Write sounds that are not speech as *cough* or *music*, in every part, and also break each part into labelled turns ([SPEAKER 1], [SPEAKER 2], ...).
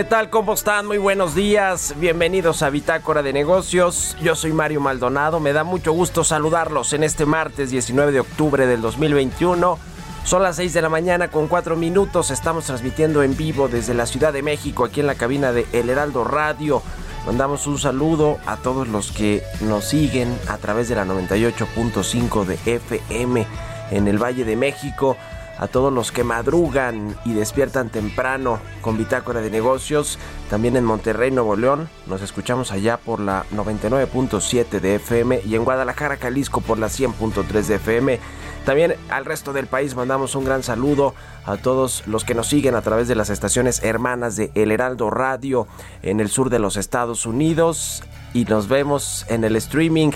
[SPEAKER 1] ¿Qué tal? ¿Cómo están? Muy buenos días. Bienvenidos a Bitácora de Negocios. Yo soy Mario Maldonado. Me da mucho gusto saludarlos en este martes 19 de octubre del 2021. Son las 6 de la mañana con 4 minutos. Estamos transmitiendo en vivo desde la Ciudad de México, aquí en la cabina de El Heraldo Radio. Mandamos un saludo a todos los que nos siguen a través de la 98.5 de FM en el Valle de México a todos los que madrugan y despiertan temprano con Bitácora de Negocios, también en Monterrey, Nuevo León, nos escuchamos allá por la 99.7 de FM y en Guadalajara, Jalisco por la 100.3 de FM. También al resto del país mandamos un gran saludo a todos los que nos siguen a través de las estaciones hermanas de El Heraldo Radio en el sur de los Estados Unidos y nos vemos en el streaming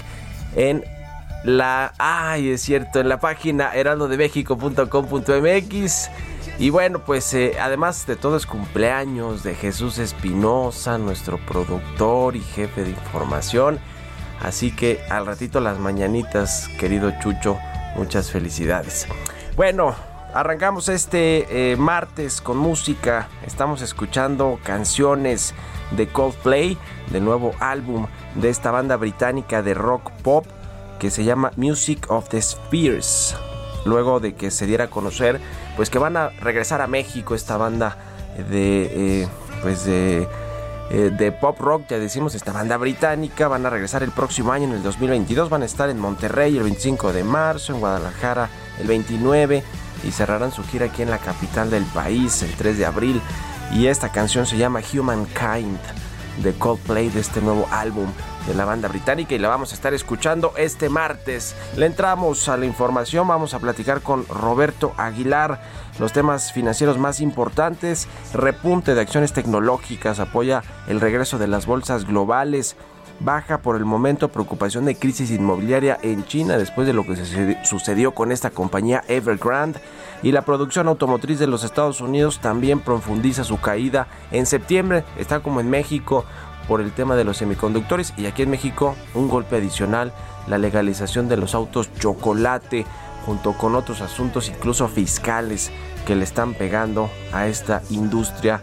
[SPEAKER 1] en la ay es cierto en la página heraldodemexico.com.mx y bueno pues eh, además de todo es cumpleaños de Jesús Espinosa nuestro productor y jefe de información. Así que al ratito las mañanitas querido Chucho muchas felicidades. Bueno arrancamos este eh, martes con música. Estamos escuchando canciones de Coldplay del nuevo álbum de esta banda británica de rock pop que se llama Music of the Spheres. Luego de que se diera a conocer, pues que van a regresar a México esta banda de, eh, pues de, eh, de pop rock, ya decimos, esta banda británica, van a regresar el próximo año, en el 2022, van a estar en Monterrey el 25 de marzo, en Guadalajara el 29 y cerrarán su gira aquí en la capital del país el 3 de abril. Y esta canción se llama Humankind de Coldplay de este nuevo álbum de la banda británica y la vamos a estar escuchando este martes. Le entramos a la información, vamos a platicar con Roberto Aguilar los temas financieros más importantes, repunte de acciones tecnológicas, apoya el regreso de las bolsas globales, baja por el momento preocupación de crisis inmobiliaria en China después de lo que sucedió con esta compañía Evergrande y la producción automotriz de los Estados Unidos también profundiza su caída en septiembre, está como en México por el tema de los semiconductores y aquí en México un golpe adicional, la legalización de los autos chocolate junto con otros asuntos incluso fiscales que le están pegando a esta industria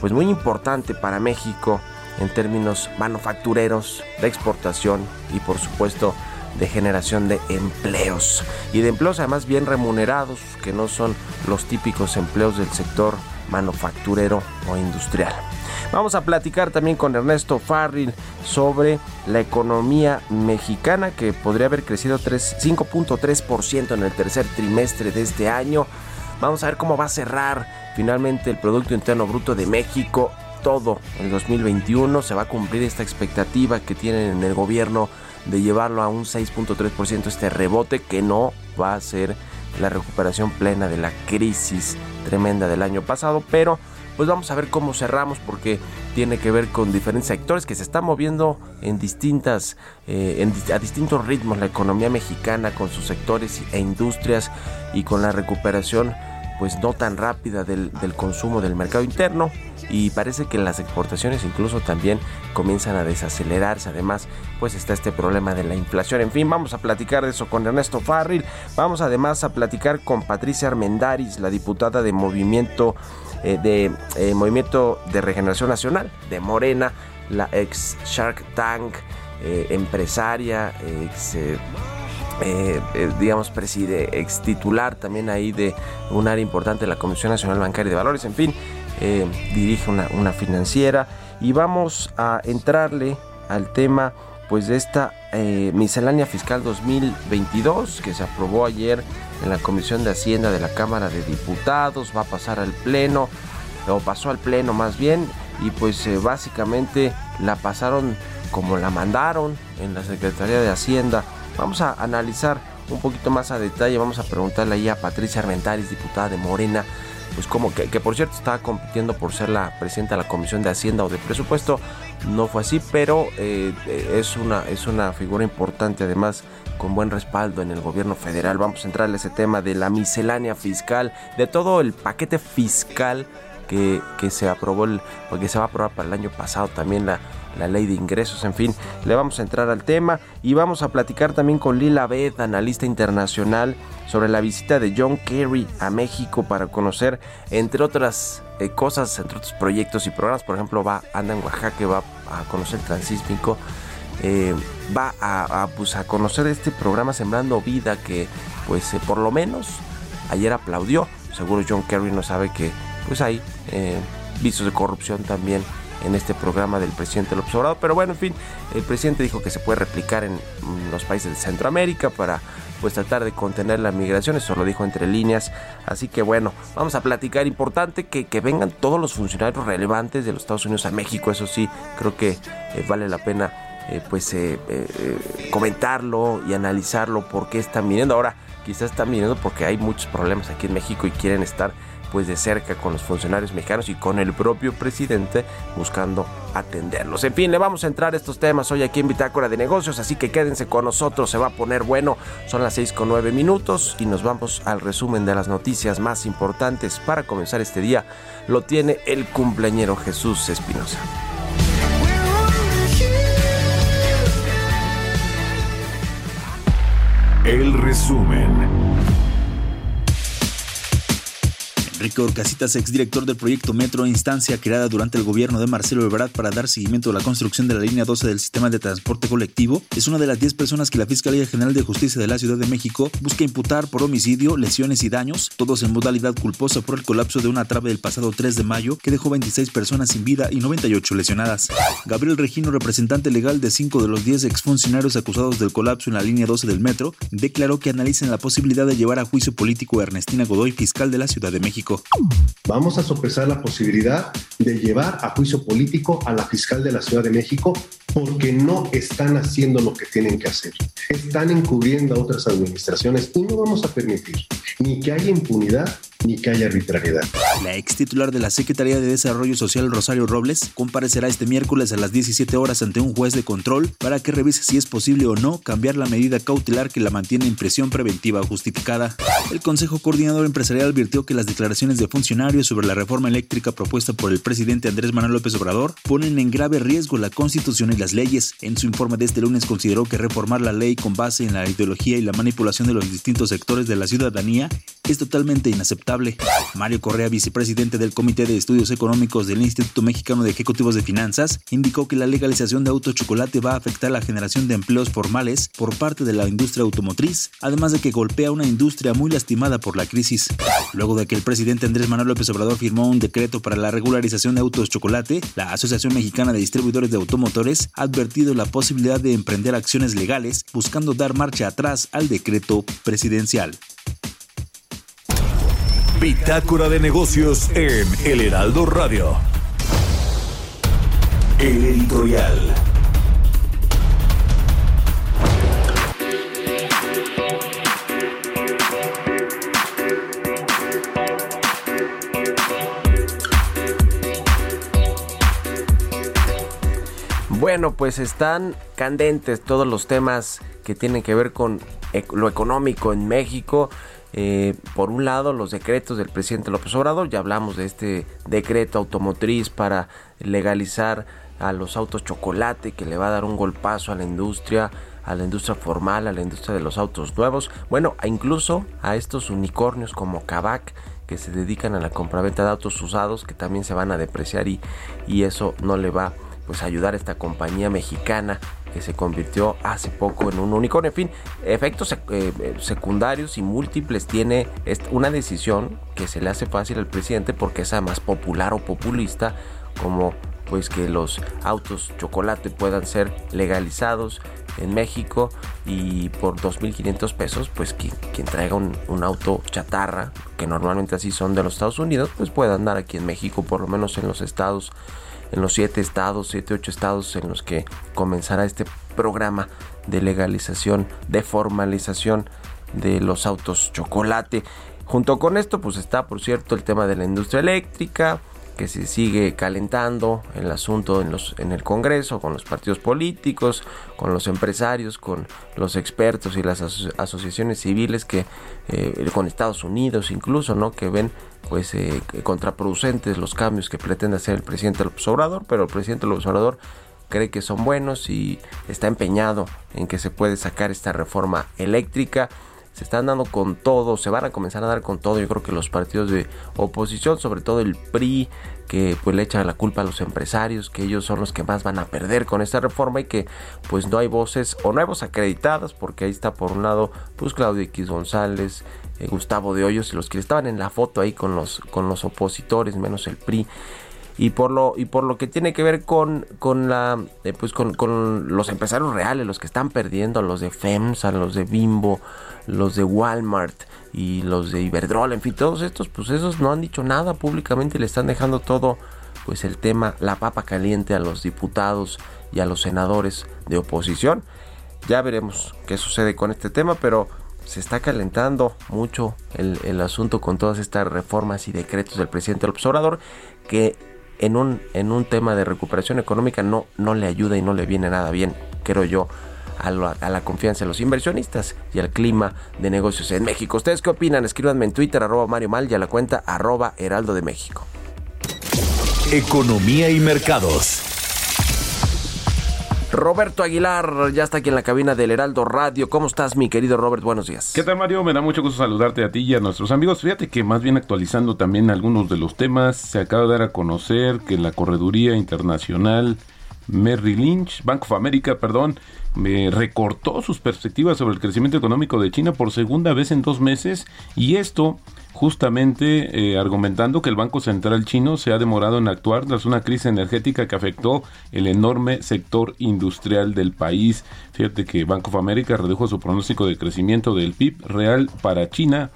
[SPEAKER 1] pues muy importante para México en términos manufactureros, de exportación y por supuesto de generación de empleos y de empleos además bien remunerados que no son los típicos empleos del sector manufacturero o industrial. Vamos a platicar también con Ernesto Farril sobre la economía mexicana que podría haber crecido 5.3% en el tercer trimestre de este año. Vamos a ver cómo va a cerrar finalmente el Producto Interno Bruto de México todo el 2021. Se va a cumplir esta expectativa que tienen en el gobierno de llevarlo a un 6.3% este rebote que no va a ser la recuperación plena de la crisis tremenda del año pasado, pero pues vamos a ver cómo cerramos porque tiene que ver con diferentes sectores que se están moviendo en distintas eh, en, a distintos ritmos la economía mexicana con sus sectores e industrias y con la recuperación pues no tan rápida del, del consumo del mercado interno y parece que las exportaciones incluso también comienzan a desacelerarse. Además, pues está este problema de la inflación. En fin, vamos a platicar de eso con Ernesto Farril. Vamos además a platicar con Patricia Armendaris, la diputada de Movimiento eh, de eh, Movimiento de Regeneración Nacional de Morena, la ex Shark Tank, eh, empresaria, ex eh, eh, digamos, preside, ex titular también ahí de un área importante de la Comisión Nacional Bancaria de Valores, en fin, dirige una, una financiera. Y vamos a entrarle al tema pues de esta eh, miscelánea fiscal 2022 que se aprobó ayer en la Comisión de Hacienda de la Cámara de Diputados, va a pasar al Pleno, o pasó al Pleno más bien, y pues eh, básicamente la pasaron como la mandaron en la Secretaría de Hacienda. Vamos a analizar un poquito más a detalle, vamos a preguntarle ahí a Patricia Armentaris, diputada de Morena, pues como que, que por cierto estaba compitiendo por ser la presidenta de la Comisión de Hacienda o de Presupuesto, no fue así, pero eh, es, una, es una figura importante además con buen respaldo en el gobierno federal. Vamos a entrarle a ese tema de la miscelánea fiscal, de todo el paquete fiscal que, que se aprobó, el, porque se va a aprobar para el año pasado también la, la ley de ingresos, en fin, le vamos a entrar al tema y vamos a platicar también con Lila Beth, analista internacional, sobre la visita de John Kerry a México para conocer, entre otras eh, cosas, entre otros proyectos y programas, por ejemplo, va, anda en Oaxaca, va a conocer el transísmico, eh, va a, pues, a conocer este programa Sembrando Vida que, pues, eh, por lo menos ayer aplaudió. Seguro John Kerry no sabe que, pues, hay eh, visos de corrupción también en este programa del presidente López Obrador. Pero bueno, en fin, el presidente dijo que se puede replicar en mm, los países de Centroamérica para pues tratar de contener la migración, eso lo dijo entre líneas. Así que bueno, vamos a platicar. Importante que, que vengan todos los funcionarios relevantes de los Estados Unidos a México, eso sí, creo que eh, vale la pena eh, pues eh, comentarlo y analizarlo por qué están viniendo. Ahora, quizás están viniendo porque hay muchos problemas aquí en México y quieren estar pues de cerca con los funcionarios mexicanos y con el propio presidente buscando atenderlos. En fin, le vamos a entrar a estos temas hoy aquí en Bitácora de Negocios, así que quédense con nosotros, se va a poner bueno. Son las 6 con 9 minutos y nos vamos al resumen de las noticias más importantes para comenzar este día. Lo tiene el cumpleañero Jesús Espinosa.
[SPEAKER 2] El resumen.
[SPEAKER 3] Enrique Orcasitas, exdirector del proyecto Metro, instancia creada durante el gobierno de Marcelo Ebrard para dar seguimiento a la construcción de la línea 12 del sistema de transporte colectivo, es una de las 10 personas que la Fiscalía General de Justicia de la Ciudad de México busca imputar por homicidio, lesiones y daños, todos en modalidad culposa por el colapso de una trave del pasado 3 de mayo que dejó 26 personas sin vida y 98 lesionadas. Gabriel Regino, representante legal de 5 de los 10 exfuncionarios acusados del colapso en la línea 12 del metro, declaró que analizan la posibilidad de llevar a juicio político a Ernestina Godoy, fiscal de la Ciudad de México.
[SPEAKER 4] Vamos a sopesar la posibilidad de llevar a juicio político a la fiscal de la Ciudad de México porque no están haciendo lo que tienen que hacer. Están encubriendo a otras administraciones y no vamos a permitir ni que haya impunidad ni que haya arbitrariedad.
[SPEAKER 3] La ex titular de la Secretaría de Desarrollo Social, Rosario Robles, comparecerá este miércoles a las 17 horas ante un juez de control para que revise si es posible o no cambiar la medida cautelar que la mantiene en prisión preventiva justificada. El Consejo Coordinador Empresarial advirtió que las declaraciones de funcionarios sobre la reforma eléctrica propuesta por el presidente Andrés Manuel López Obrador ponen en grave riesgo la Constitución y las leyes. En su informe de este lunes consideró que reformar la ley con base en la ideología y la manipulación de los distintos sectores de la ciudadanía es totalmente inaceptable. Mario Correa, vicepresidente del Comité de Estudios Económicos del Instituto Mexicano de Ejecutivos de Finanzas, indicó que la legalización de autochocolate va a afectar la generación de empleos formales por parte de la industria automotriz, además de que golpea una industria muy lastimada por la crisis. Luego de que el presidente Andrés Manuel López Obrador firmó un decreto para la regularización de autos chocolate, la Asociación Mexicana de Distribuidores de Automotores ha advertido la posibilidad de emprender acciones legales buscando dar marcha atrás al decreto presidencial.
[SPEAKER 2] Bitácora de negocios en El Heraldo Radio. El editorial.
[SPEAKER 1] Bueno, pues están candentes todos los temas que tienen que ver con lo económico en México. Eh, por un lado, los decretos del presidente López Obrador, ya hablamos de este decreto automotriz para legalizar a los autos chocolate que le va a dar un golpazo a la industria, a la industria formal, a la industria de los autos nuevos, bueno, a incluso a estos unicornios como Kavak que se dedican a la compraventa de autos usados que también se van a depreciar y, y eso no le va pues ayudar a esta compañía mexicana que se convirtió hace poco en un unicornio. En fin, efectos eh, eh, secundarios y múltiples tiene una decisión que se le hace fácil al presidente porque es además popular o populista como pues que los autos chocolate puedan ser legalizados en México y por 2.500 pesos pues quien, quien traiga un, un auto chatarra que normalmente así son de los Estados Unidos pues pueda andar aquí en México por lo menos en los estados en los siete estados, siete, ocho estados en los que comenzará este programa de legalización, de formalización de los autos chocolate. Junto con esto, pues está, por cierto, el tema de la industria eléctrica, que se sigue calentando el asunto en, los, en el Congreso, con los partidos políticos, con los empresarios, con los expertos y las aso- asociaciones civiles que eh, con Estados Unidos incluso, ¿no? Que ven pues eh, contraproducentes los cambios que pretende hacer el presidente López Obrador, pero el presidente López Obrador cree que son buenos y está empeñado en que se puede sacar esta reforma eléctrica. Se están dando con todo, se van a comenzar a dar con todo. Yo creo que los partidos de oposición, sobre todo el PRI, que pues le echan la culpa a los empresarios, que ellos son los que más van a perder con esta reforma y que pues no hay voces o no hay voces acreditadas, porque ahí está por un lado pues Claudio X González, eh, Gustavo de Hoyos y los que estaban en la foto ahí con los, con los opositores, menos el PRI y por lo y por lo que tiene que ver con con la eh, pues con, con los empresarios reales los que están perdiendo los de FEMSA los de Bimbo los de Walmart y los de Iberdrola en fin todos estos pues esos no han dicho nada públicamente le están dejando todo pues el tema la papa caliente a los diputados y a los senadores de oposición. Ya veremos qué sucede con este tema pero se está calentando mucho el, el asunto con todas estas reformas y decretos del presidente López Obrador que en un, en un tema de recuperación económica no, no le ayuda y no le viene nada bien, creo yo, a la, a la confianza de los inversionistas y al clima de negocios en México. ¿Ustedes qué opinan? Escríbanme en Twitter, arroba Mario Mal y a la cuenta arroba Heraldo de México.
[SPEAKER 2] Economía y mercados.
[SPEAKER 1] Roberto Aguilar ya está aquí en la cabina del Heraldo Radio. ¿Cómo estás, mi querido Robert? Buenos días.
[SPEAKER 5] ¿Qué tal, Mario? Me da mucho gusto saludarte a ti y a nuestros amigos. Fíjate que más bien actualizando también algunos de los temas, se acaba de dar a conocer que la Correduría Internacional Merrill Lynch, Bank of America, perdón, me recortó sus perspectivas sobre el crecimiento económico de China por segunda vez en dos meses y esto justamente eh, argumentando que el Banco Central chino se ha demorado en actuar tras una crisis energética que afectó el enorme sector industrial del país. Fíjate que Bank of America redujo su pronóstico de crecimiento del PIB real para China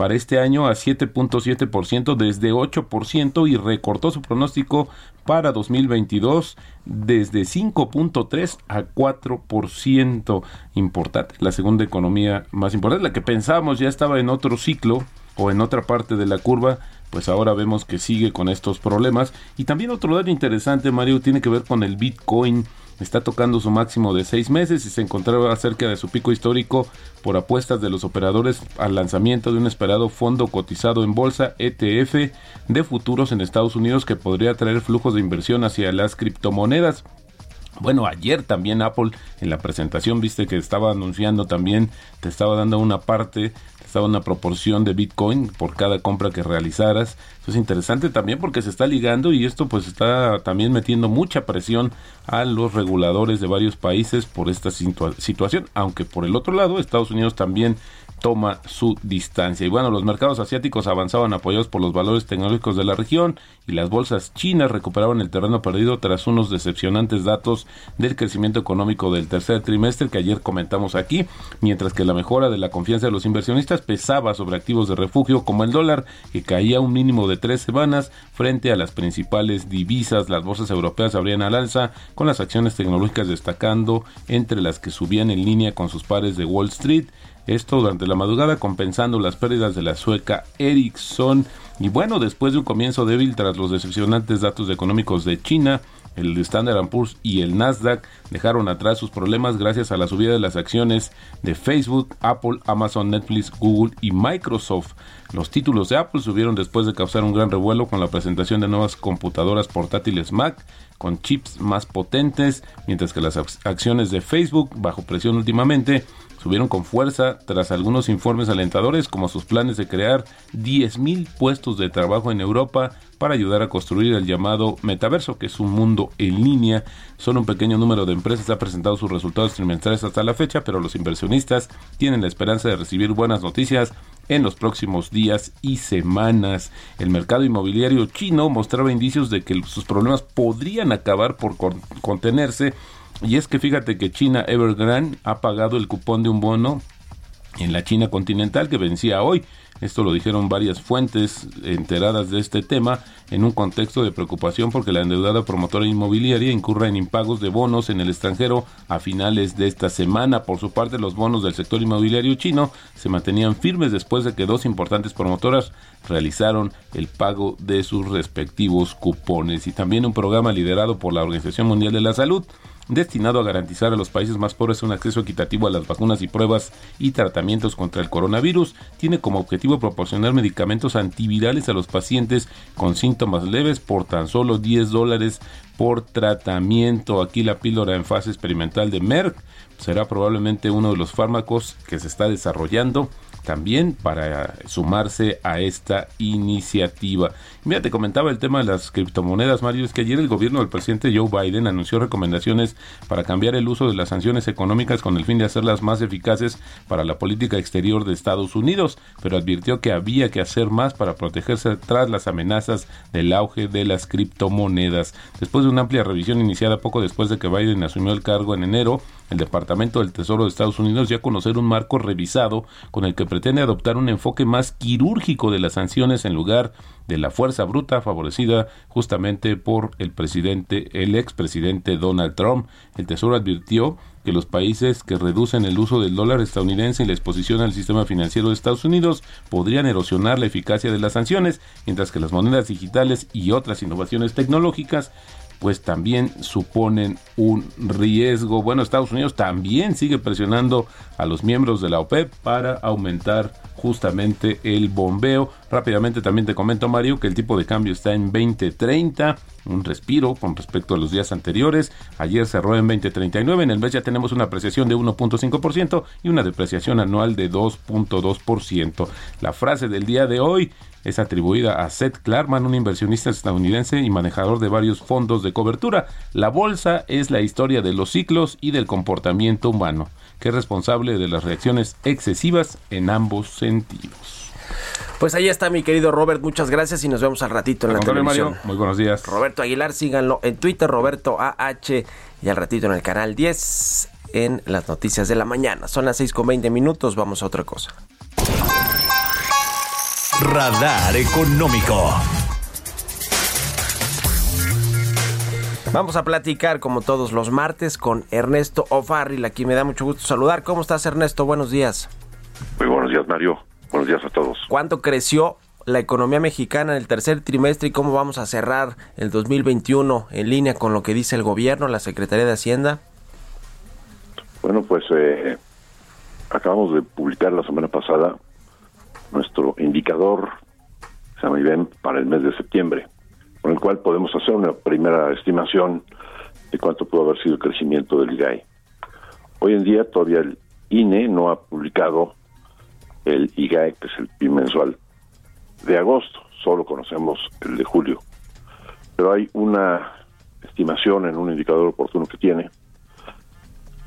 [SPEAKER 5] para este año a 7.7% desde 8% y recortó su pronóstico para 2022 desde 5.3 a 4%. Importante, la segunda economía más importante, la que pensábamos ya estaba en otro ciclo o en otra parte de la curva, pues ahora vemos que sigue con estos problemas. Y también otro dato interesante, Mario, tiene que ver con el Bitcoin. Está tocando su máximo de seis meses y se encontraba cerca de su pico histórico por apuestas de los operadores al lanzamiento de un esperado fondo cotizado en bolsa ETF de futuros en Estados Unidos que podría traer flujos de inversión hacia las criptomonedas. Bueno, ayer también Apple en la presentación viste que estaba anunciando también, te estaba dando una parte, te estaba una proporción de Bitcoin por cada compra que realizaras. Eso es interesante también porque se está ligando y esto pues está también metiendo mucha presión a los reguladores de varios países por esta situa- situación, aunque por el otro lado Estados Unidos también toma su distancia. Y bueno, los mercados asiáticos avanzaban apoyados por los valores tecnológicos de la región y las bolsas chinas recuperaban el terreno perdido tras unos decepcionantes datos del crecimiento económico del tercer trimestre que ayer comentamos aquí, mientras que la mejora de la confianza de los inversionistas pesaba sobre activos de refugio como el dólar, que caía un mínimo de tres semanas frente a las principales divisas. Las bolsas europeas abrían al alza, con las acciones tecnológicas destacando entre las que subían en línea con sus pares de Wall Street. Esto durante la madrugada compensando las pérdidas de la sueca Ericsson. Y bueno, después de un comienzo débil tras los decepcionantes datos económicos de China, el Standard Poor's y el Nasdaq dejaron atrás sus problemas gracias a la subida de las acciones de Facebook, Apple, Amazon, Netflix, Google y Microsoft. Los títulos de Apple subieron después de causar un gran revuelo con la presentación de nuevas computadoras portátiles Mac con chips más potentes, mientras que las acciones de Facebook, bajo presión últimamente, subieron con fuerza tras algunos informes alentadores como sus planes de crear 10.000 puestos de trabajo en Europa para ayudar a construir el llamado metaverso, que es un mundo en línea. Solo un pequeño número de empresas ha presentado sus resultados trimestrales hasta la fecha, pero los inversionistas tienen la esperanza de recibir buenas noticias en los próximos días y semanas. El mercado inmobiliario chino mostraba indicios de que sus problemas podrían acabar por contenerse y es que fíjate que China Evergrande ha pagado el cupón de un bono en la China continental que vencía hoy. Esto lo dijeron varias fuentes enteradas de este tema en un contexto de preocupación porque la endeudada promotora inmobiliaria incurra en impagos de bonos en el extranjero a finales de esta semana. Por su parte, los bonos del sector inmobiliario chino se mantenían firmes después de que dos importantes promotoras realizaron el pago de sus respectivos cupones y también un programa liderado por la Organización Mundial de la Salud destinado a garantizar a los países más pobres un acceso equitativo a las vacunas y pruebas y tratamientos contra el coronavirus, tiene como objetivo proporcionar medicamentos antivirales a los pacientes con síntomas leves por tan solo 10 dólares por tratamiento. Aquí la píldora en fase experimental de Merck será probablemente uno de los fármacos que se está desarrollando también para sumarse a esta iniciativa. Mira, te comentaba el tema de las criptomonedas, Mario, es que ayer el gobierno del presidente Joe Biden anunció recomendaciones para cambiar el uso de las sanciones económicas con el fin de hacerlas más eficaces para la política exterior de Estados Unidos, pero advirtió que había que hacer más para protegerse tras las amenazas del auge de las criptomonedas. Después de una amplia revisión iniciada poco después de que Biden asumió el cargo en enero, el Departamento del Tesoro de Estados Unidos ya conocer un marco revisado con el que pretende adoptar un enfoque más quirúrgico de las sanciones en lugar de la fuerza bruta favorecida justamente por el presidente, el expresidente Donald Trump. El Tesoro advirtió que los países que reducen el uso del dólar estadounidense y la exposición al sistema financiero de Estados Unidos podrían erosionar la eficacia de las sanciones, mientras que las monedas digitales y otras innovaciones tecnológicas pues también suponen un riesgo. Bueno, Estados Unidos también sigue presionando a los miembros de la OPEP para aumentar justamente el bombeo. Rápidamente también te comento, Mario, que el tipo de cambio está en 2030, un respiro con respecto a los días anteriores. Ayer cerró en 2039, en el mes ya tenemos una apreciación de 1.5% y una depreciación anual de 2.2%. La frase del día de hoy es atribuida a Seth Klarman, un inversionista estadounidense y manejador de varios fondos de cobertura. La bolsa es la historia de los ciclos y del comportamiento humano, que es responsable de las reacciones excesivas en ambos sentidos.
[SPEAKER 1] Pues ahí está mi querido Robert, muchas gracias y nos vemos al ratito en la televisión.
[SPEAKER 5] Mario, muy buenos días.
[SPEAKER 1] Roberto Aguilar, síganlo en Twitter, Roberto AH, y al ratito en el canal 10 en las noticias de la mañana. Son las 6 con 20 minutos, vamos a otra cosa.
[SPEAKER 6] Radar Económico.
[SPEAKER 1] Vamos a platicar como todos los martes con Ernesto O'Farrill, aquí me da mucho gusto saludar. ¿Cómo estás Ernesto? Buenos días.
[SPEAKER 7] Muy buenos días, Mario. Buenos días a todos.
[SPEAKER 1] ¿Cuánto creció la economía mexicana en el tercer trimestre y cómo vamos a cerrar el 2021 en línea con lo que dice el gobierno, la Secretaría de Hacienda?
[SPEAKER 7] Bueno, pues eh, acabamos de publicar la semana pasada nuestro indicador, se llama para el mes de septiembre, con el cual podemos hacer una primera estimación de cuánto pudo haber sido el crecimiento del IGAI. Hoy en día todavía el INE no ha publicado el IGAE, que es el PIB mensual de agosto, solo conocemos el de julio. Pero hay una estimación en un indicador oportuno que tiene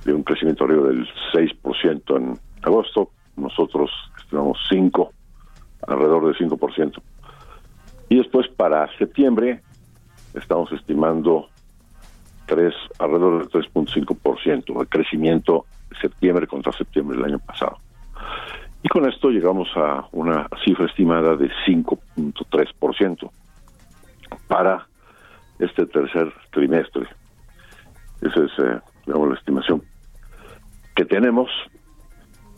[SPEAKER 7] de un crecimiento arriba del 6% en agosto, nosotros estimamos 5, alrededor del 5%. Y después para septiembre estamos estimando 3, alrededor del 3.5% de crecimiento septiembre contra septiembre del año pasado. Y con esto llegamos a una cifra estimada de 5.3% para este tercer trimestre. Esa es, eh, la estimación que tenemos.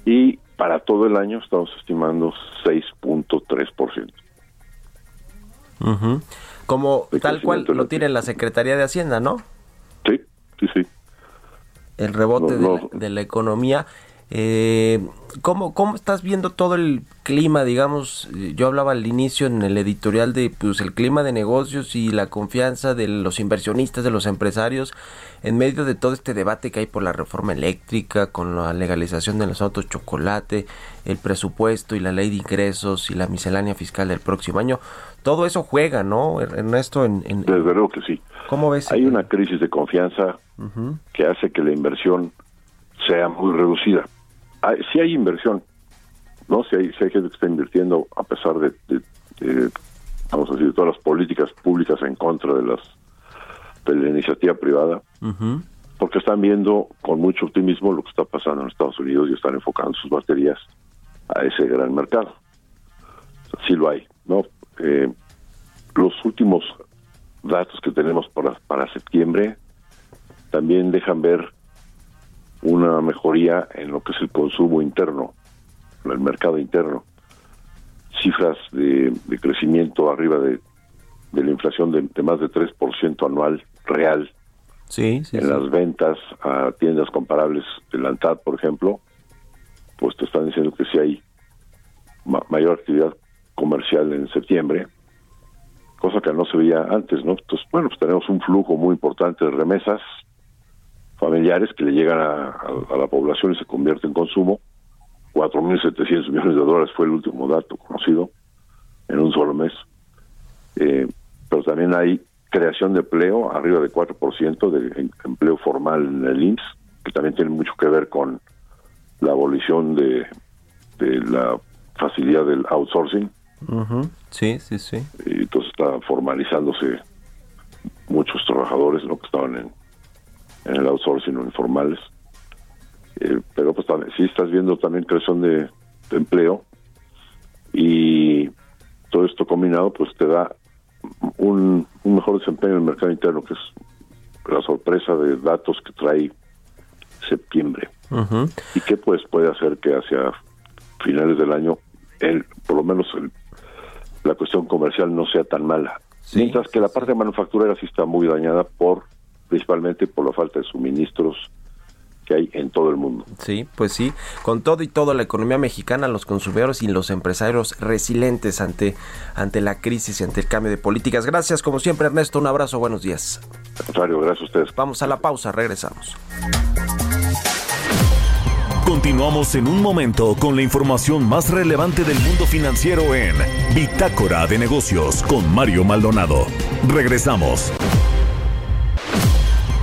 [SPEAKER 7] Y para todo el año estamos estimando 6.3%.
[SPEAKER 1] Ujú. Como
[SPEAKER 7] De
[SPEAKER 1] tal cual lo
[SPEAKER 7] en-
[SPEAKER 1] tiene la Secretaría de Hacienda, ¿no?
[SPEAKER 7] Sí, sí, sí.
[SPEAKER 1] El rebote
[SPEAKER 7] No,
[SPEAKER 1] de,
[SPEAKER 7] no.
[SPEAKER 1] la, de la economía. Eh, ¿cómo, ¿Cómo estás viendo todo el clima? Digamos, eh, yo hablaba al inicio en el editorial de pues el clima de negocios y la confianza de los inversionistas, de los empresarios, en medio de todo este debate que hay por la reforma eléctrica, con la legalización de los autos chocolate, el presupuesto y la ley de ingresos y la miscelánea fiscal del próximo año. Todo eso juega, ¿no, Ernesto? En, en-
[SPEAKER 7] Desde luego que sí.
[SPEAKER 1] ¿Cómo ves?
[SPEAKER 7] Hay una crisis de confianza que hace que la inversión sea muy reducida. Hay, sí hay inversión, ¿no? Si hay, sí hay gente que está invirtiendo a pesar de, de- de, vamos a decir, de todas las políticas públicas en contra de las de la iniciativa privada, porque están viendo con mucho optimismo lo que está pasando en Estados Unidos y están enfocando sus baterías a ese gran mercado. Sí lo hay, ¿no? Eh, los últimos datos que tenemos para, para septiembre también dejan ver una mejoría en lo que es el consumo interno, en el mercado interno. Cifras de, de crecimiento arriba de, de la inflación de, de más de 3% anual real
[SPEAKER 1] Sí, sí,
[SPEAKER 7] en
[SPEAKER 1] sí.
[SPEAKER 7] las ventas a tiendas comparables del ANTAD, por ejemplo, pues te están diciendo que sí hay ma- mayor actividad comercial en septiembre, cosa que no se veía antes, ¿no? Entonces, bueno, pues tenemos un flujo muy importante de remesas familiares que le llegan a, a- a la población y se convierte en consumo. 4.700 millones de dólares fue el último dato conocido en un solo mes. Eh, pero también hay creación de empleo, arriba de 4% de em- empleo formal en el IMSS, que también tiene mucho que ver con la abolición de, de la facilidad del outsourcing.
[SPEAKER 1] Sí, sí, sí.
[SPEAKER 7] Y entonces está formalizándose muchos trabajadores ¿no? que estaban en, en el outsourcing o informales. Eh, pero pues también, sí estás viendo también creación de, de empleo. Y todo esto combinado pues te da un, un mejor desempeño en el mercado interno que es la sorpresa de datos que trae septiembre. Y que pues puede hacer que hacia finales del año el por lo menos el- la cuestión comercial no sea tan mala.
[SPEAKER 1] Sí,
[SPEAKER 7] mientras que la parte manufacturera sí está muy dañada por principalmente por la falta de suministros que hay en todo el mundo
[SPEAKER 1] Sí, pues sí, con todo y todo la economía mexicana, los consumidores y los empresarios resilientes ante, ante la crisis y ante el cambio de políticas. Gracias, como siempre, Ernesto, un abrazo, buenos días.
[SPEAKER 7] Al contrario gracias a ustedes
[SPEAKER 1] Vamos a la pausa, regresamos.
[SPEAKER 2] Continuamos en un momento con la información más relevante del mundo financiero en Bitácora de Negocios con Mario Maldonado. Regresamos.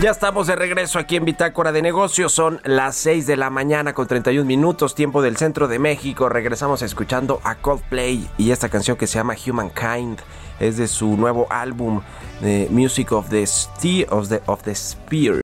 [SPEAKER 1] Ya estamos de regreso aquí en Bitácora de Negocios. Son las 6 de la mañana con 31 minutos, tiempo del centro de México. Regresamos escuchando a Coldplay y esta canción que se llama Humankind. Es de su nuevo álbum, eh, Music of the, of the, of the Spear.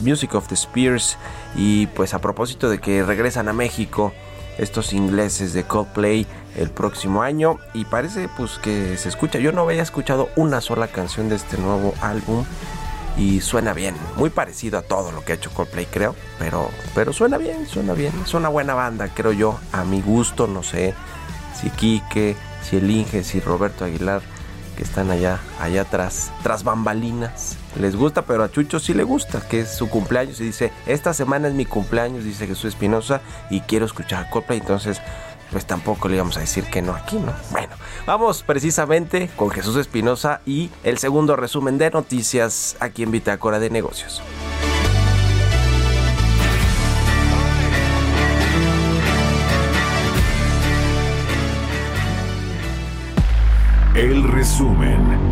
[SPEAKER 1] Music of the Spears y pues a propósito de que regresan a México estos ingleses de Coldplay el próximo año y parece pues que se escucha yo no había escuchado una sola canción de este nuevo álbum y suena bien muy parecido a todo lo que ha hecho Coldplay creo pero pero suena bien suena bien es una buena banda creo yo a mi gusto no sé si Quique si el Inge si Roberto Aguilar que están allá, allá atrás, tras bambalinas. Les gusta, pero a Chucho sí le gusta, que es su cumpleaños. Y dice, esta semana es mi cumpleaños, dice Jesús Espinosa, y quiero escuchar Coldplay. Entonces, pues tampoco le íbamos a decir que no aquí, ¿no? Bueno, vamos precisamente con Jesús Espinosa y el segundo resumen de noticias aquí en Bitácora de Negocios.
[SPEAKER 2] El resumen.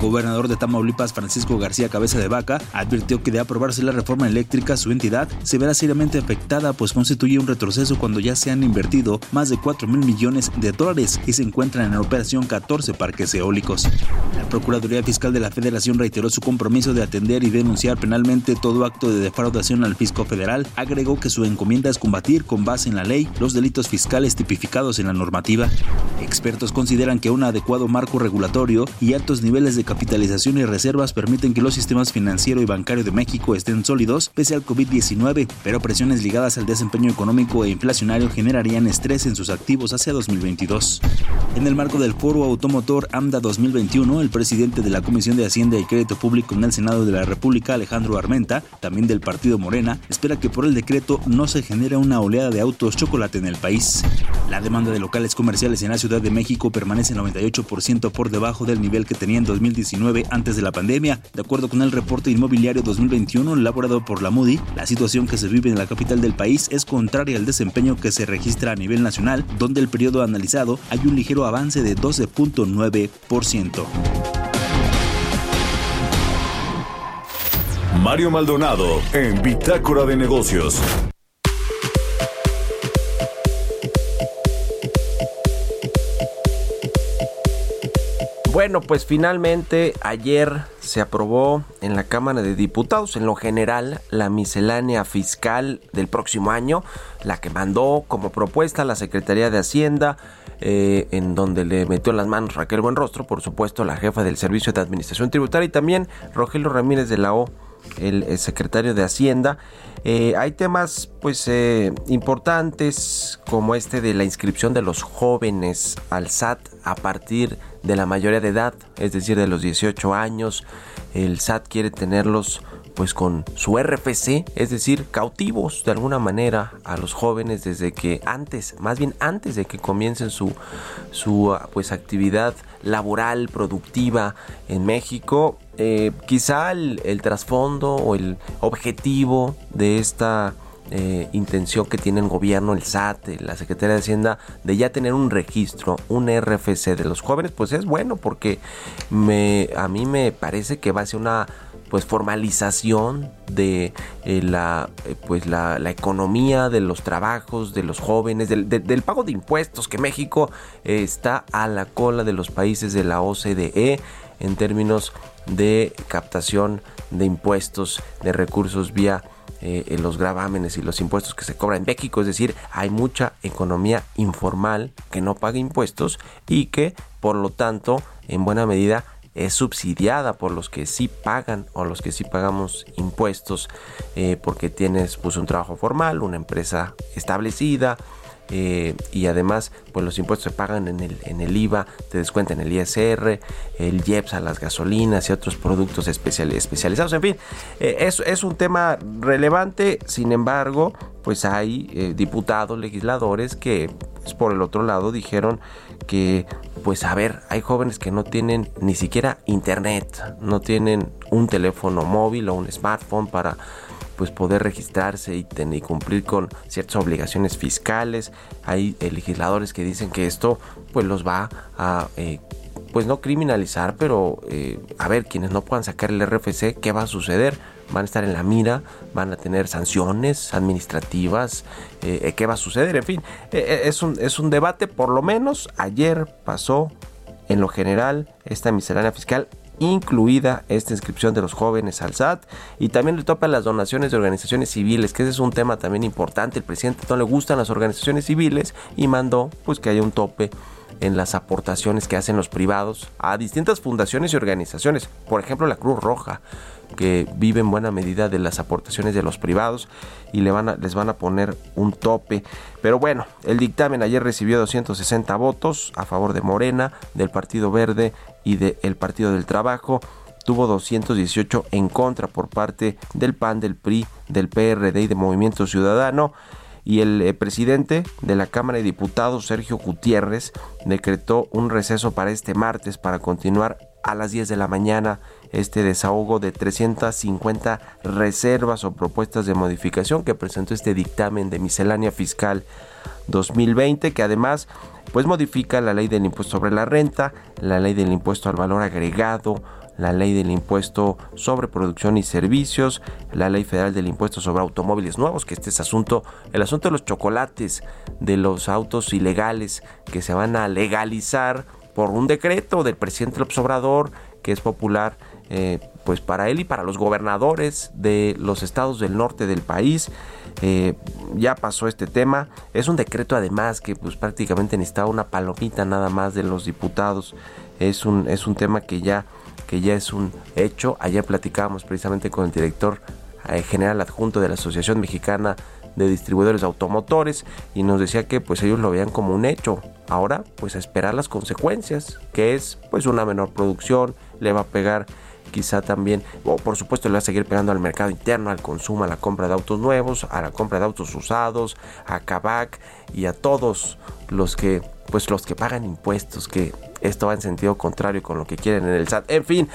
[SPEAKER 3] Gobernador de Tamaulipas, Francisco García Cabeza de Vaca, advirtió que de aprobarse la reforma eléctrica, su entidad se verá seriamente afectada, pues constituye un retroceso cuando ya se han invertido más de 4 mil millones de dólares y se encuentran en operación 14 parques eólicos. La Procuraduría Fiscal de la Federación reiteró su compromiso de atender y denunciar penalmente todo acto de defraudación al fisco federal. Agregó que su encomienda es combatir con base en la ley los delitos fiscales tipificados en la normativa. Expertos consideran que un adecuado marco regulatorio y altos niveles de capitalización y reservas permiten que los sistemas financiero y bancario de México estén sólidos pese al COVID-19, pero presiones ligadas al desempeño económico e inflacionario generarían estrés en sus activos hacia 2022. En el marco del Foro Automotor AMDA 2021, el presidente de la Comisión de Hacienda y Crédito Público en el Senado de la República, Alejandro Armenta, también del partido Morena, espera que por el decreto no se genere una oleada de autos chocolate en el país. La demanda de locales comerciales en la Ciudad de México permanece 98% por debajo del nivel que tenía en 2019 antes de la pandemia. De acuerdo con el reporte inmobiliario 2021 elaborado por la Moody, la situación que se vive en la capital del país es contraria al desempeño que se registra a nivel nacional, donde el periodo analizado hay un ligero avance de 12.9%.
[SPEAKER 2] Mario Maldonado en Bitácora de Negocios.
[SPEAKER 1] Bueno, pues finalmente ayer se aprobó en la Cámara de Diputados, en lo general, la miscelánea fiscal del próximo año, la que mandó como propuesta la Secretaría de Hacienda, eh, en donde le metió las manos Raquel Buenrostro, por supuesto, la jefa del Servicio de Administración Tributaria, y también Rogelio Ramírez de la O, el, el secretario de Hacienda. Eh, hay temas pues eh, importantes como este de la inscripción de los jóvenes al SAT a partir de la mayoría de edad, es decir, de los 18 años. El SAT quiere tenerlos pues con su RFC, es decir, cautivos de alguna manera a los jóvenes desde que antes, más bien antes de que comiencen su, su pues actividad laboral, productiva en México. Eh, quizá el trasfondo o el objetivo de esta eh, intención que tiene el gobierno, el SAT, la Secretaría de Hacienda, de ya tener un registro, un RFC de los jóvenes, pues es bueno porque me, a mí me parece que va a ser una pues formalización de eh, la eh, pues la, economía de los trabajos de los jóvenes del, de, del pago de impuestos que México eh, está a la cola de los países de la OCDE en términos de captación de impuestos de recursos vía eh, los gravámenes y los impuestos que se cobran en México, es decir, hay mucha economía informal que no paga impuestos y que por lo tanto en buena medida es subsidiada por los que sí pagan o los que sí pagamos impuestos eh, porque tienes pues un trabajo formal, una empresa establecida, eh, y además pues los impuestos se pagan en el, en el IVA, te descuentan el ISR, el IEPS a las gasolinas y otros productos especial, especializados, en fin, eh, es, es, un tema relevante, sin embargo, pues hay eh, diputados, legisladores que por el otro lado dijeron que, pues a ver, hay jóvenes que no tienen ni siquiera internet, no tienen un teléfono móvil o un smartphone para pues poder registrarse y, cumplir con ciertas obligaciones fiscales. Hay eh, legisladores que dicen que esto pues los va a eh, pues no criminalizar, pero eh, a ver, quienes no puedan sacar el RFC, ¿qué va a suceder? Van a estar en la mira, van a tener sanciones administrativas, eh, eh, ¿qué va a suceder? En fin, eh, es, un, es un debate, por lo menos ayer pasó en lo general esta miscelánea fiscal incluida esta inscripción de los jóvenes al SAT y también le toca las donaciones de organizaciones civiles, que ese es un tema también importante. El presidente no le gustan las organizaciones civiles y mandó pues que haya un tope en las aportaciones que hacen los privados a distintas fundaciones y organizaciones, por ejemplo la Cruz Roja, que vive en buena medida de las aportaciones de los privados y le van a, les van a poner un tope. Pero bueno, el dictamen ayer recibió 260 votos a favor de Morena, del Partido Verde y del Partido del Trabajo. Tuvo 218 en contra por parte del PAN, del PRI, del PRD y de Movimiento Ciudadano y el eh, presidente de la Cámara de Diputados, Sergio Gutiérrez, decretó un receso para este martes para continuar a las 10 de la mañana este desahogo de 350 reservas o propuestas de modificación que presentó este dictamen de miscelánea fiscal 2020 que además pues modifica la ley del impuesto sobre la renta, la ley del impuesto al valor agregado, la ley del impuesto sobre producción y servicios, la ley federal del impuesto sobre automóviles nuevos, que este es asunto, el asunto de los chocolates, de los autos ilegales que se van a legalizar por un decreto del presidente López Obrador, que es popular eh, pues para él y para los gobernadores de los estados del norte del país. Eh, ya pasó este tema. Es un decreto además que pues prácticamente necesitaba una palomita nada más de los diputados. Es un, es un tema que ya, que ya es un hecho. Ayer platicábamos precisamente con el director eh, general adjunto de la Asociación Mexicana de Distribuidores de Automotores y nos decía que pues ellos lo veían como un hecho. Ahora pues a esperar las consecuencias, que es pues una menor producción, le va a pegar quizá también, o por supuesto le va a seguir pegando al mercado interno, al consumo, a la compra de autos nuevos, a la compra de autos usados, a Cabac y a todos los que, pues los que pagan impuestos, que esto va en sentido contrario con lo que quieren en el SAT. En fin,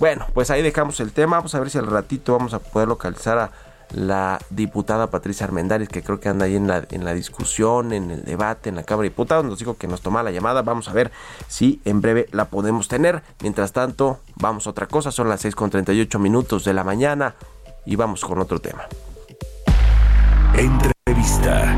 [SPEAKER 1] bueno, pues ahí dejamos el tema, vamos a ver si al ratito vamos a poder localizar a la diputada Patricia Armendáriz, que creo que anda ahí en la, en la discusión, en el debate, en la Cámara de Diputados. Nos dijo que nos toma la llamada. Vamos a ver si en breve la podemos tener. Mientras tanto, vamos a otra cosa. Son las 6 con 38 minutos de la mañana y vamos con otro tema.
[SPEAKER 6] Entrevista.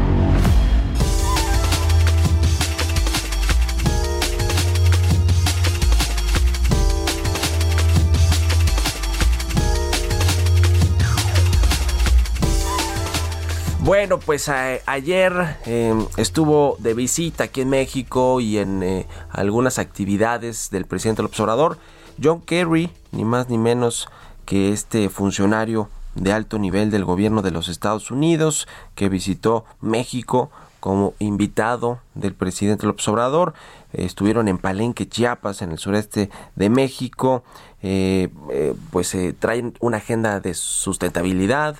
[SPEAKER 1] Bueno, pues a- ayer eh, estuvo de visita aquí en México y en eh, algunas actividades del presidente López Obrador. John Kerry, ni más ni menos que este funcionario de alto nivel del gobierno de los Estados Unidos que visitó México como invitado del presidente López Obrador. Estuvieron en Palenque, Chiapas, en el sureste de México. Eh, eh, pues eh, traen una agenda de sustentabilidad,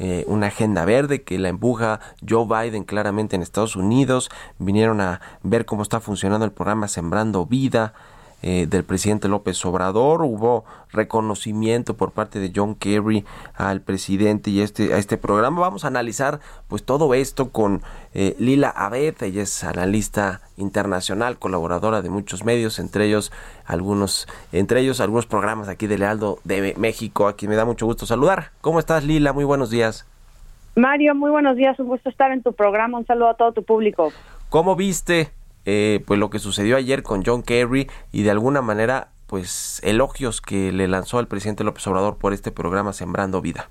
[SPEAKER 1] eh, una agenda verde que la empuja Joe Biden claramente en Estados Unidos. Vinieron a ver cómo está funcionando el programa Sembrando Vida eh, del presidente López Obrador. Hubo reconocimiento por parte de John Kerry al presidente y a este, a este programa. Vamos a analizar pues todo esto con eh, Lila Abed. Ella es analista internacional, colaboradora de muchos medios, entre ellos algunos, entre ellos algunos programas aquí de Lealdo de México, a quien me da mucho gusto saludar. ¿Cómo estás, Lila? Muy buenos días.
[SPEAKER 8] Mario, muy buenos días, un gusto estar en tu programa, un saludo a todo tu público.
[SPEAKER 1] ¿Cómo viste eh, pues lo que sucedió ayer con John Kerry y de alguna manera pues elogios que le lanzó al presidente López Obrador por este programa Sembrando Vida?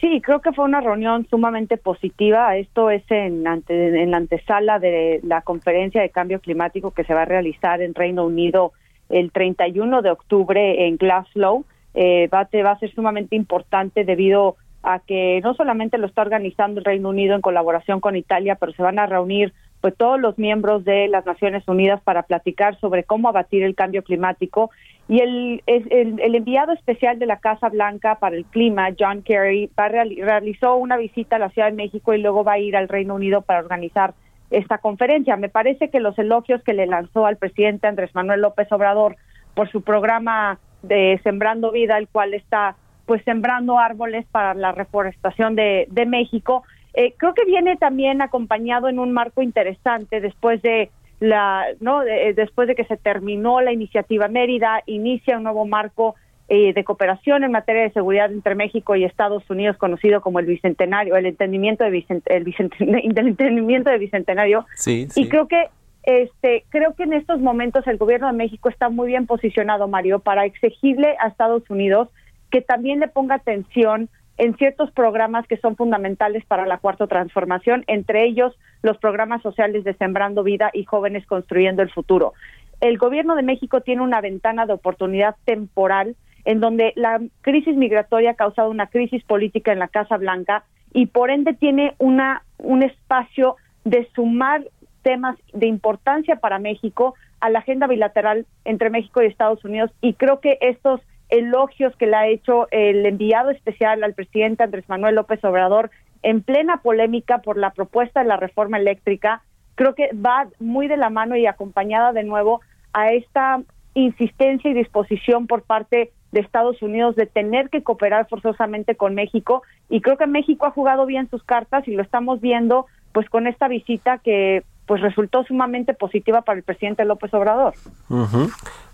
[SPEAKER 8] Sí, creo que fue una reunión sumamente positiva. Esto es en, ante, en la antesala de la conferencia de cambio climático que se va a realizar en Reino Unido el 31 de octubre en Glasgow. Eh, va, va a ser sumamente importante debido a que no solamente lo está organizando el Reino Unido en colaboración con Italia, pero se van a reunir pues todos los miembros de las Naciones Unidas para platicar sobre cómo abatir el cambio climático y el, el, enviado especial de la Casa Blanca para el clima, John Kerry, va realizó una visita a la Ciudad de México y luego va a ir al Reino Unido para organizar esta conferencia. Me parece que los elogios que le lanzó al presidente Andrés Manuel López Obrador por su programa de Sembrando Vida, el cual está pues sembrando árboles para la reforestación de, de México, eh, creo que viene también acompañado en un marco interesante después de la no de- eh, después de que se terminó la iniciativa Mérida inicia un nuevo marco eh, de cooperación en materia de seguridad entre México y Estados Unidos conocido como el bicentenario el entendimiento de Bicent- el Bicenten- *laughs* entendimiento de bicentenario.
[SPEAKER 1] Sí,
[SPEAKER 8] y creo que este creo que en estos momentos el gobierno de México está muy bien posicionado Mario para exigirle a Estados Unidos que también le ponga atención en ciertos programas que son fundamentales para la cuarta transformación, entre ellos los programas sociales de Sembrando Vida y Jóvenes Construyendo el Futuro. El gobierno de México tiene una ventana de oportunidad temporal en donde la crisis migratoria ha causado una crisis política en la Casa Blanca y por ende tiene una un espacio de sumar temas de importancia para México a la agenda bilateral entre México y Estados Unidos y creo que estos elogios que le ha hecho el enviado especial al presidente Andrés Manuel López Obrador en plena polémica por la propuesta de la reforma eléctrica, creo que va muy de la mano y acompañada de nuevo a esta insistencia y disposición por parte de Estados Unidos de tener que cooperar forzosamente con México. Y creo que México ha jugado bien sus cartas y lo estamos viendo pues con esta visita que pues resultó sumamente positiva para el presidente López Obrador.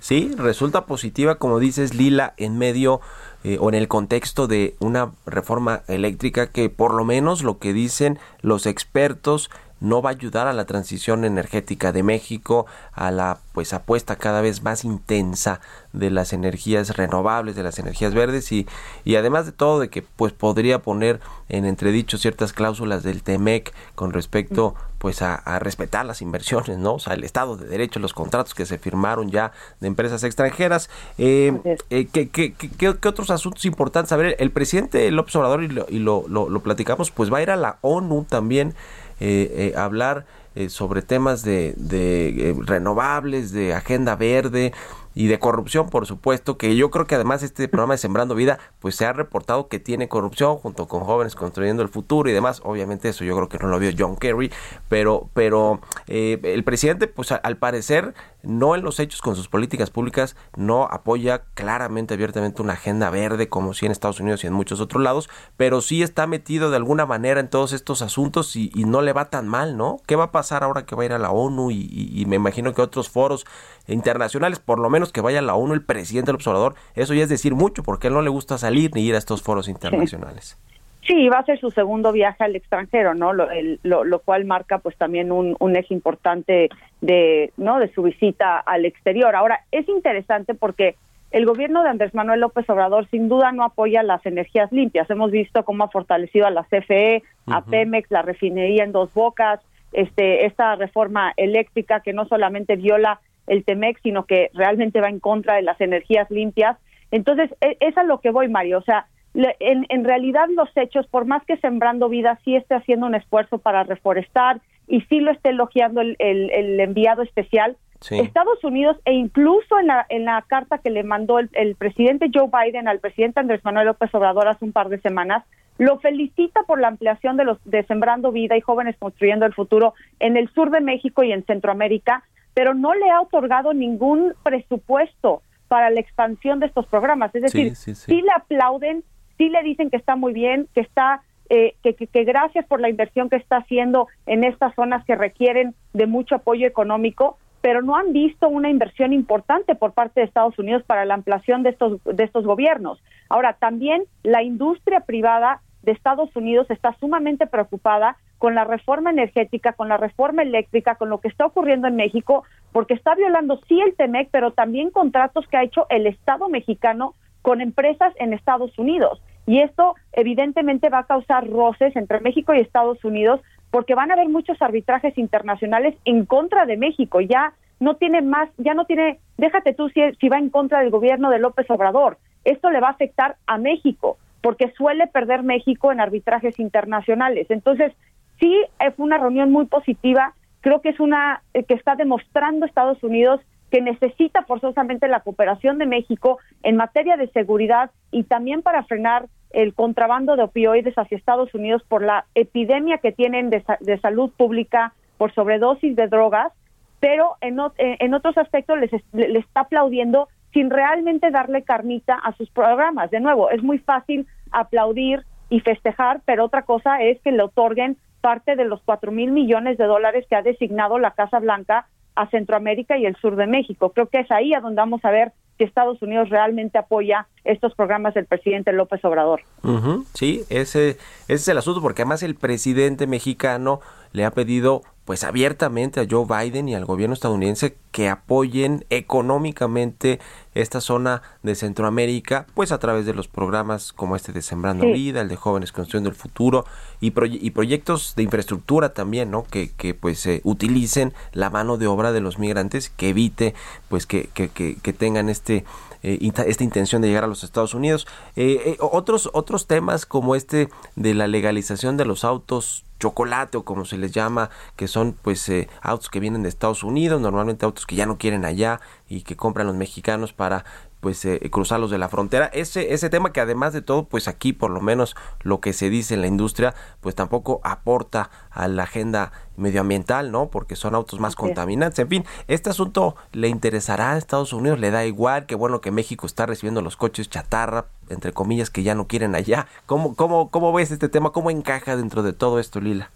[SPEAKER 1] Sí, resulta positiva, como dices, Lila, en medio eh, o en el contexto de una reforma eléctrica que por lo menos lo que dicen los expertos no va a ayudar a la transición energética de México, a la pues apuesta cada vez más intensa de las energías renovables, de las energías verdes y, y además de todo de que pues podría poner en entredicho ciertas cláusulas del TEMEC con respecto pues a, a respetar las inversiones, ¿no? O sea, el Estado de Derecho, los contratos que se firmaron ya de empresas extranjeras. Eh, eh, ¿qué, qué, qué, qué- otros asuntos importantes? A ver, el presidente López Obrador, y lo, y lo, lo- lo platicamos, pues va a ir a la ONU también eh, eh, hablar eh, sobre temas de, de, eh, renovables, de agenda verde y de corrupción, por supuesto, que yo creo que además este programa de Sembrando Vida, pues se ha reportado que tiene corrupción junto con jóvenes construyendo el futuro y demás. Obviamente eso yo creo que no lo vio John Kerry, pero, pero eh, el presidente, pues al parecer, no en los hechos con sus políticas públicas, no apoya claramente, abiertamente una agenda verde como sí en Estados Unidos y en muchos otros lados, pero sí está metido de alguna manera en todos estos asuntos y, y no le va tan mal, ¿no? ¿Qué va a pasar ahora que va a ir a la ONU y, y- y me imagino que otros foros internacionales, por lo menos que vaya a la ONU el presidente del observador, eso ya es decir mucho, porque a él no le gusta salir ni ir a estos foros internacionales.
[SPEAKER 8] Sí, va a ser su segundo viaje al extranjero, ¿no? Lo, el- lo, lo cual marca pues también un, un eje importante de, ¿no? De su visita al exterior. Ahora, es interesante porque el gobierno de Andrés Manuel López Obrador sin duda no apoya las energías limpias. Hemos visto cómo ha fortalecido a la CFE, a Pemex, la refinería en dos bocas, este, esta reforma eléctrica que no solamente viola el TEMEX, sino que realmente va en contra de las energías limpias. Entonces, e- es a lo que voy, Mario. O sea, en, en realidad los hechos, por más que Sembrando Vida sí esté haciendo un esfuerzo para reforestar y sí lo esté elogiando el, el- el enviado especial,
[SPEAKER 1] Sí.
[SPEAKER 8] Estados Unidos e incluso en la, en la carta que le mandó el, el presidente Joe Biden al presidente Andrés Manuel López Obrador hace un par de semanas, lo felicita por la ampliación de los de Sembrando Vida y Jóvenes Construyendo el Futuro en el sur de México y en Centroamérica, pero no le ha otorgado ningún presupuesto para la expansión de estos programas. Es decir,
[SPEAKER 1] sí, sí.
[SPEAKER 8] le aplauden, sí le dicen que está muy bien, que está eh, que, que- que gracias por la inversión que está haciendo en estas zonas que requieren de mucho apoyo económico, pero no han visto una inversión importante por parte de Estados Unidos para la ampliación de estos de estos gobiernos. Ahora, también la industria privada de Estados Unidos está sumamente preocupada con la reforma energética, con la reforma eléctrica, con lo que está ocurriendo en México, porque está violando sí el TEMEC, pero también contratos que ha hecho el Estado mexicano con empresas en Estados Unidos. Y esto evidentemente va a causar roces entre México y Estados Unidos porque van a haber muchos arbitrajes internacionales en contra de México. Ya no tiene más, ya no tiene, déjate tú si, si va en contra del gobierno de López Obrador. Esto le va a afectar a México porque suele perder México en arbitrajes internacionales. Entonces, sí, fue una reunión muy positiva. Creo que es una eh, que está demostrando Estados Unidos que necesita forzosamente la cooperación de México en materia de seguridad y también para frenar el contrabando de opioides hacia Estados Unidos por la epidemia que tienen de, de salud pública por sobredosis de drogas, pero en, eh, en otros aspectos les, es- le, le está aplaudiendo sin realmente darle carnita a sus programas. De nuevo, es muy fácil aplaudir y festejar, pero otra cosa es que le otorguen parte de los cuatro mil millones de dólares que ha designado la Casa Blanca a Centroamérica y el sur de México. Creo que es ahí a donde vamos a ver si Estados Unidos realmente apoya estos programas del presidente López Obrador.
[SPEAKER 1] Sí, ese, ese es el asunto, porque además el presidente mexicano le ha pedido pues abiertamente a Joe Biden y al gobierno estadounidense que apoyen económicamente esta zona de Centroamérica, pues a través de los programas como este de Sembrando
[SPEAKER 8] Sí.
[SPEAKER 1] Vida, el de Jóvenes Construyendo el Futuro y, proye- y proyectos de infraestructura también, ¿no? Que, que pues eh, utilicen la mano de obra de los migrantes, que evite pues que, que, que, que tengan este eh, esta intención de llegar a los Estados Unidos. Eh, eh, otros, otros temas como este de la legalización de los autos chocolate o como se les llama, que son pues eh, autos que vienen de Estados Unidos, normalmente autos que ya no quieren allá y que compran los mexicanos para pues eh, cruzarlos de la frontera. Ese, ese tema que además de todo, pues aquí por lo menos lo que se dice en la industria, pues tampoco aporta a la agenda medioambiental, ¿no? Porque son autos más contaminantes. En fin, este asunto le interesará a Estados Unidos, le da igual, que bueno que México está recibiendo los coches chatarra, entre comillas, que ya no quieren allá. ¿Cómo, cómo, cómo ves este tema? ¿Cómo encaja dentro de todo esto, Lila?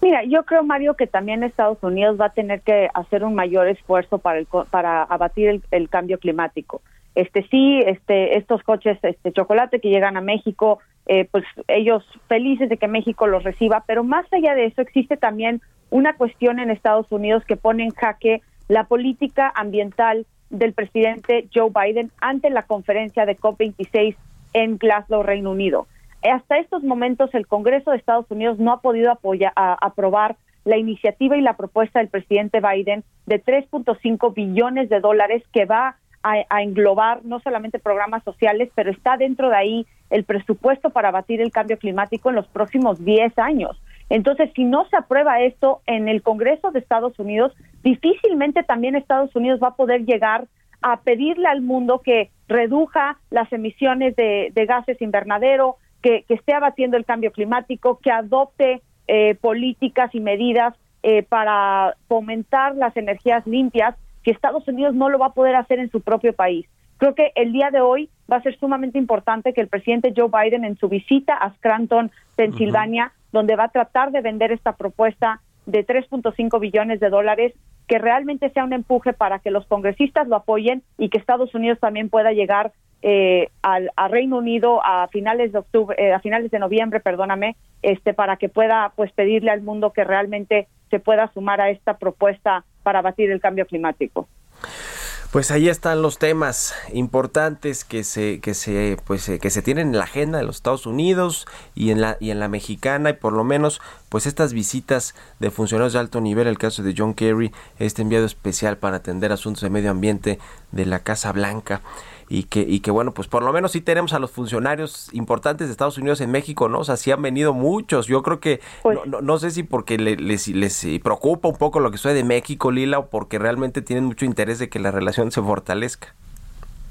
[SPEAKER 8] Mira, yo creo, Mario, que también Estados Unidos va a tener que hacer un mayor esfuerzo para el, para abatir el, el cambio climático. Este sí, este estos coches este chocolate que llegan a México, eh, pues ellos felices de que México los reciba, pero más allá de eso existe también una cuestión en Estados Unidos que pone en jaque la política ambiental del presidente Joe Biden ante la conferencia de COP26 en Glasgow, Reino Unido. Hasta estos momentos el Congreso de Estados Unidos no ha podido apoyar, aprobar la iniciativa y la propuesta del presidente Biden de 3.5 billones de dólares que va a, a englobar no solamente programas sociales, pero está dentro de ahí el presupuesto para abatir el cambio climático en los próximos 10 años. Entonces, si no se aprueba esto en el Congreso de Estados Unidos, difícilmente también Estados Unidos va a poder llegar a pedirle al mundo que reduja las emisiones de, de gases invernadero, que, que esté abatiendo el cambio climático, que adopte eh, políticas y medidas eh, para fomentar las energías limpias, si Estados Unidos no lo va a poder hacer en su propio país. Creo que el día de hoy va a ser sumamente importante que el presidente Joe Biden en su visita a Scranton, Pensilvania, donde va a tratar de vender esta propuesta de 3.5 billones de dólares, que realmente sea un empuje para que los congresistas lo apoyen y que Estados Unidos también pueda llegar eh, al Reino Unido a finales de octubre, eh, a finales de noviembre, perdóname, este para que pueda pues pedirle al mundo que realmente se pueda sumar a esta propuesta para abatir el cambio climático.
[SPEAKER 1] Pues ahí están los temas importantes que se que se pues eh, que se tienen en la agenda de los Estados Unidos y en la y en la mexicana y por lo menos pues estas visitas de funcionarios de alto nivel, el caso de John Kerry, este enviado especial para atender asuntos de medio ambiente de la Casa Blanca y que y que bueno, pues por lo menos sí tenemos a los funcionarios importantes de Estados Unidos en México, ¿no? O sea, sí han venido muchos. Yo creo que no, no, no sé si porque le- les, les eh, preocupa un poco lo que sucede de México, Lila, o porque realmente tienen mucho interés de que la relación se fortalezca.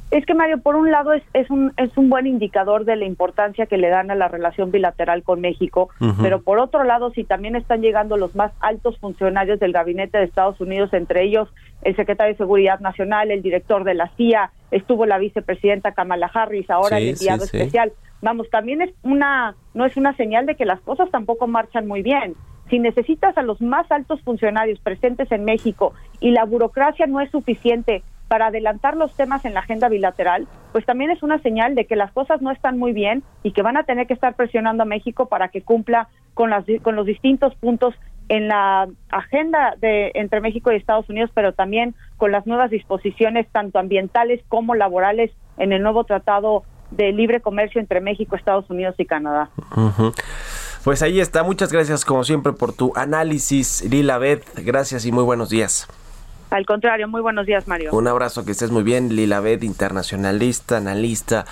[SPEAKER 8] Es que Mario, por un lado es, es un es un buen indicador de la importancia que le dan a la relación bilateral con México, pero por otro lado, si también están llegando los más altos funcionarios del gabinete de Estados Unidos, entre ellos el secretario de Seguridad Nacional, el director de la CIA, estuvo la vicepresidenta Kamala Harris, ahora
[SPEAKER 9] Sí,
[SPEAKER 8] el enviado
[SPEAKER 9] sí, sí.
[SPEAKER 8] especial. Vamos, también es una no es una señal de que las cosas tampoco marchan muy bien. Si necesitas a los más altos funcionarios presentes en México y la burocracia no es suficiente para adelantar los temas en la agenda bilateral, pues también es una señal de que las cosas no están muy bien y que van a tener que estar presionando a México para que cumpla con, las, con los distintos puntos en la agenda de entre México y Estados Unidos, pero también con las nuevas disposiciones tanto ambientales como laborales en el nuevo tratado de libre comercio entre México, Estados Unidos y Canadá.
[SPEAKER 1] Pues ahí está. Muchas gracias como siempre por tu análisis, Lila Beth. Gracias y muy buenos días.
[SPEAKER 8] Al contrario, muy buenos días, Mario.
[SPEAKER 1] Un abrazo, que estés muy bien. Lila Beth, internacionalista, analista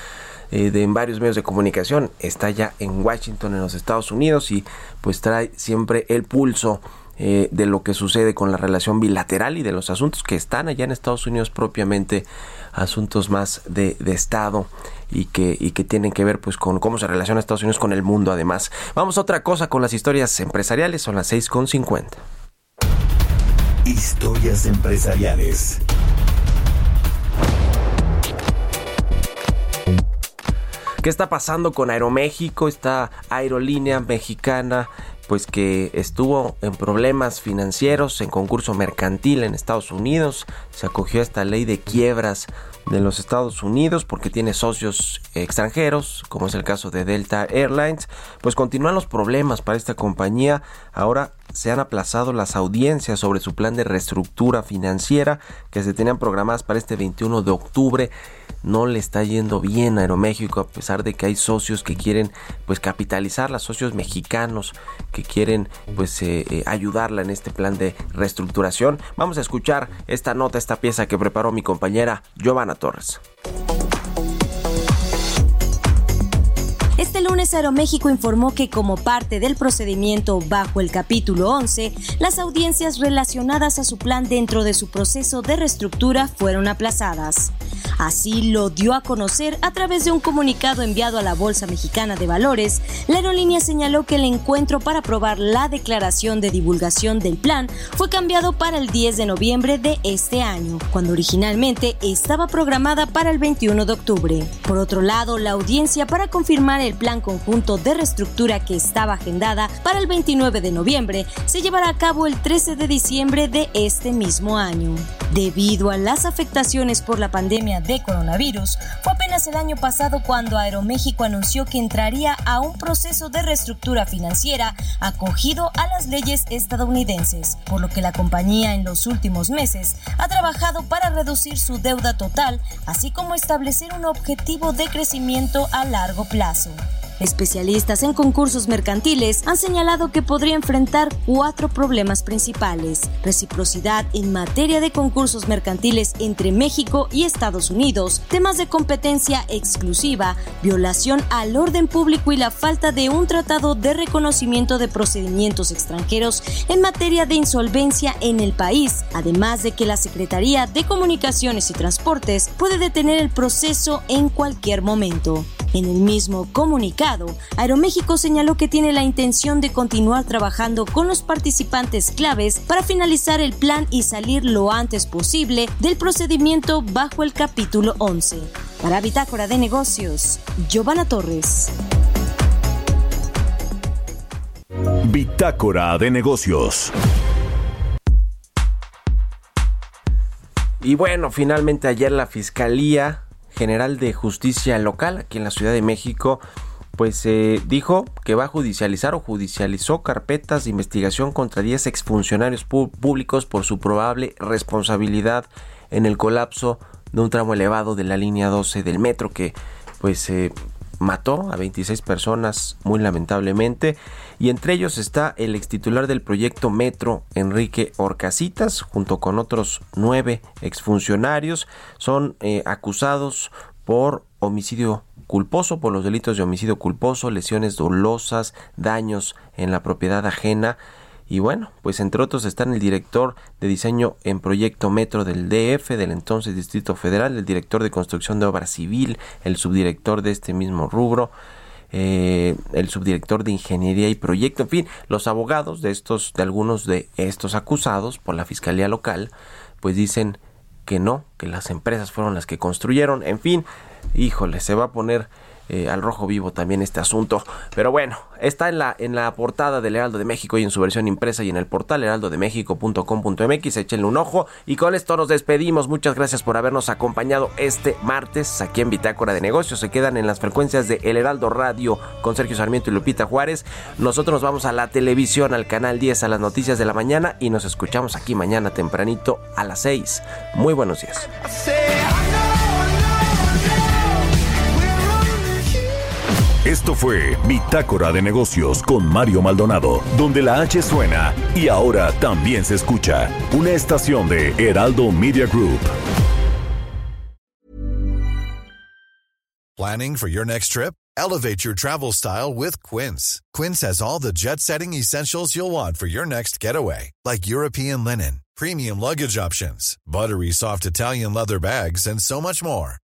[SPEAKER 1] eh, de en varios medios de comunicación, está ya en Washington, en los Estados Unidos, y pues trae siempre el pulso eh, de lo que sucede con la relación bilateral y de los asuntos que están allá en Estados Unidos propiamente, asuntos más de, de Estado y que, y que tienen que ver pues con cómo se relaciona Estados Unidos con el mundo además. Vamos a otra cosa con las historias empresariales, son las 6.50.
[SPEAKER 6] Historias empresariales.
[SPEAKER 1] ¿Qué está pasando con Aeroméxico? Esta aerolínea mexicana pues que estuvo en problemas financieros en concurso mercantil en Estados Unidos, se acogió a esta ley de quiebras de los Estados Unidos porque tiene socios extranjeros, como es el caso de Delta Airlines, pues continúan los problemas para esta compañía. Ahora se han aplazado las audiencias sobre su plan de reestructura financiera que se tenían programadas para este 21 de octubre. No le está yendo bien a Aeroméxico a pesar de que hay socios que quieren pues capitalizarla, socios mexicanos que quieren pues eh, eh, ayudarla en este plan de reestructuración. Vamos a escuchar esta nota, esta pieza que preparó mi compañera Giovanna Torres.
[SPEAKER 9] Lunes Aeroméxico informó que como parte del procedimiento bajo el capítulo 11, las audiencias relacionadas a su plan dentro de su proceso de reestructura fueron aplazadas. Así lo dio a conocer a través de un comunicado enviado a la Bolsa Mexicana de Valores. La aerolínea señaló que el encuentro para aprobar la declaración de divulgación del plan fue cambiado para el 10 de noviembre de este año, cuando originalmente estaba programada para el 21 de octubre. Por otro lado, la audiencia para confirmar el plan conjunto de reestructura que estaba agendada para el 29 de noviembre se llevará a cabo el 13 de diciembre de este mismo año. Debido a las afectaciones por la pandemia de coronavirus, fue apenas el año pasado cuando Aeroméxico anunció que entraría a un proceso de reestructura financiera acogido a las leyes estadounidenses, por lo que la compañía en los últimos meses ha trabajado para reducir su deuda total, así como establecer un objetivo de crecimiento a largo plazo. Especialistas en concursos mercantiles han señalado que podría enfrentar cuatro problemas principales. Reciprocidad en materia de concursos mercantiles entre México y Estados Unidos, temas de competencia exclusiva, violación al orden público y la falta de un tratado de reconocimiento de procedimientos extranjeros en materia de insolvencia en el país, además de que la Secretaría de Comunicaciones y Transportes puede detener el proceso en cualquier momento. En el mismo comunicado, Aeroméxico señaló que tiene la intención de continuar trabajando con los participantes claves para finalizar el plan y salir lo antes posible del procedimiento bajo el capítulo 11. Para Bitácora de Negocios, Giovanna Torres.
[SPEAKER 2] Bitácora de negocios.
[SPEAKER 1] Y bueno, finalmente ayer la Fiscalía General de Justicia Local aquí en la Ciudad de México pues eh, dijo que va a judicializar o judicializó carpetas de investigación contra 10 exfuncionarios públicos por su probable responsabilidad en el colapso de un tramo elevado de la línea 12 del metro que pues eh, mató a 26 personas muy lamentablemente. Y entre ellos está el extitular del proyecto Metro Enrique Orcasitas junto con otros nueve exfuncionarios. Son eh, acusados por homicidio culposo por los delitos de homicidio culposo, lesiones dolosas, daños en la propiedad ajena. Y bueno, pues entre otros están el director de diseño en proyecto Metro del DF, del entonces Distrito Federal, el director de construcción de obra civil, el subdirector de este mismo rubro, eh, el subdirector de ingeniería y proyecto, en fin, los abogados de estos, de algunos de estos acusados por la fiscalía local, pues dicen que no, que las empresas fueron las que construyeron, en fin, híjole, se va a poner eh, al rojo vivo también este asunto. Pero bueno, está en la, en la portada del Heraldo de México y en su versión impresa y en el portal heraldodemexico.com.mx. Échenle un ojo. Y con esto nos despedimos. Muchas gracias por habernos acompañado este martes aquí en Bitácora de Negocios. Se quedan en las frecuencias de El Heraldo Radio con Sergio Sarmiento y Lupita Juárez. Nosotros nos vamos a la televisión, al canal 10, a las noticias de la mañana y nos escuchamos aquí mañana tempranito a las 6. Muy buenos días.
[SPEAKER 2] Esto fue Bitácora de Negocios con Mario Maldonado, donde la H suena y ahora también se escucha. Una estación de Heraldo Media Group.
[SPEAKER 10] Planning for your next trip? Elevate your travel style with Quince. Quince has all the jet setting essentials you'll want for your next getaway, like European linen, premium luggage options, buttery soft Italian leather bags, and so much more.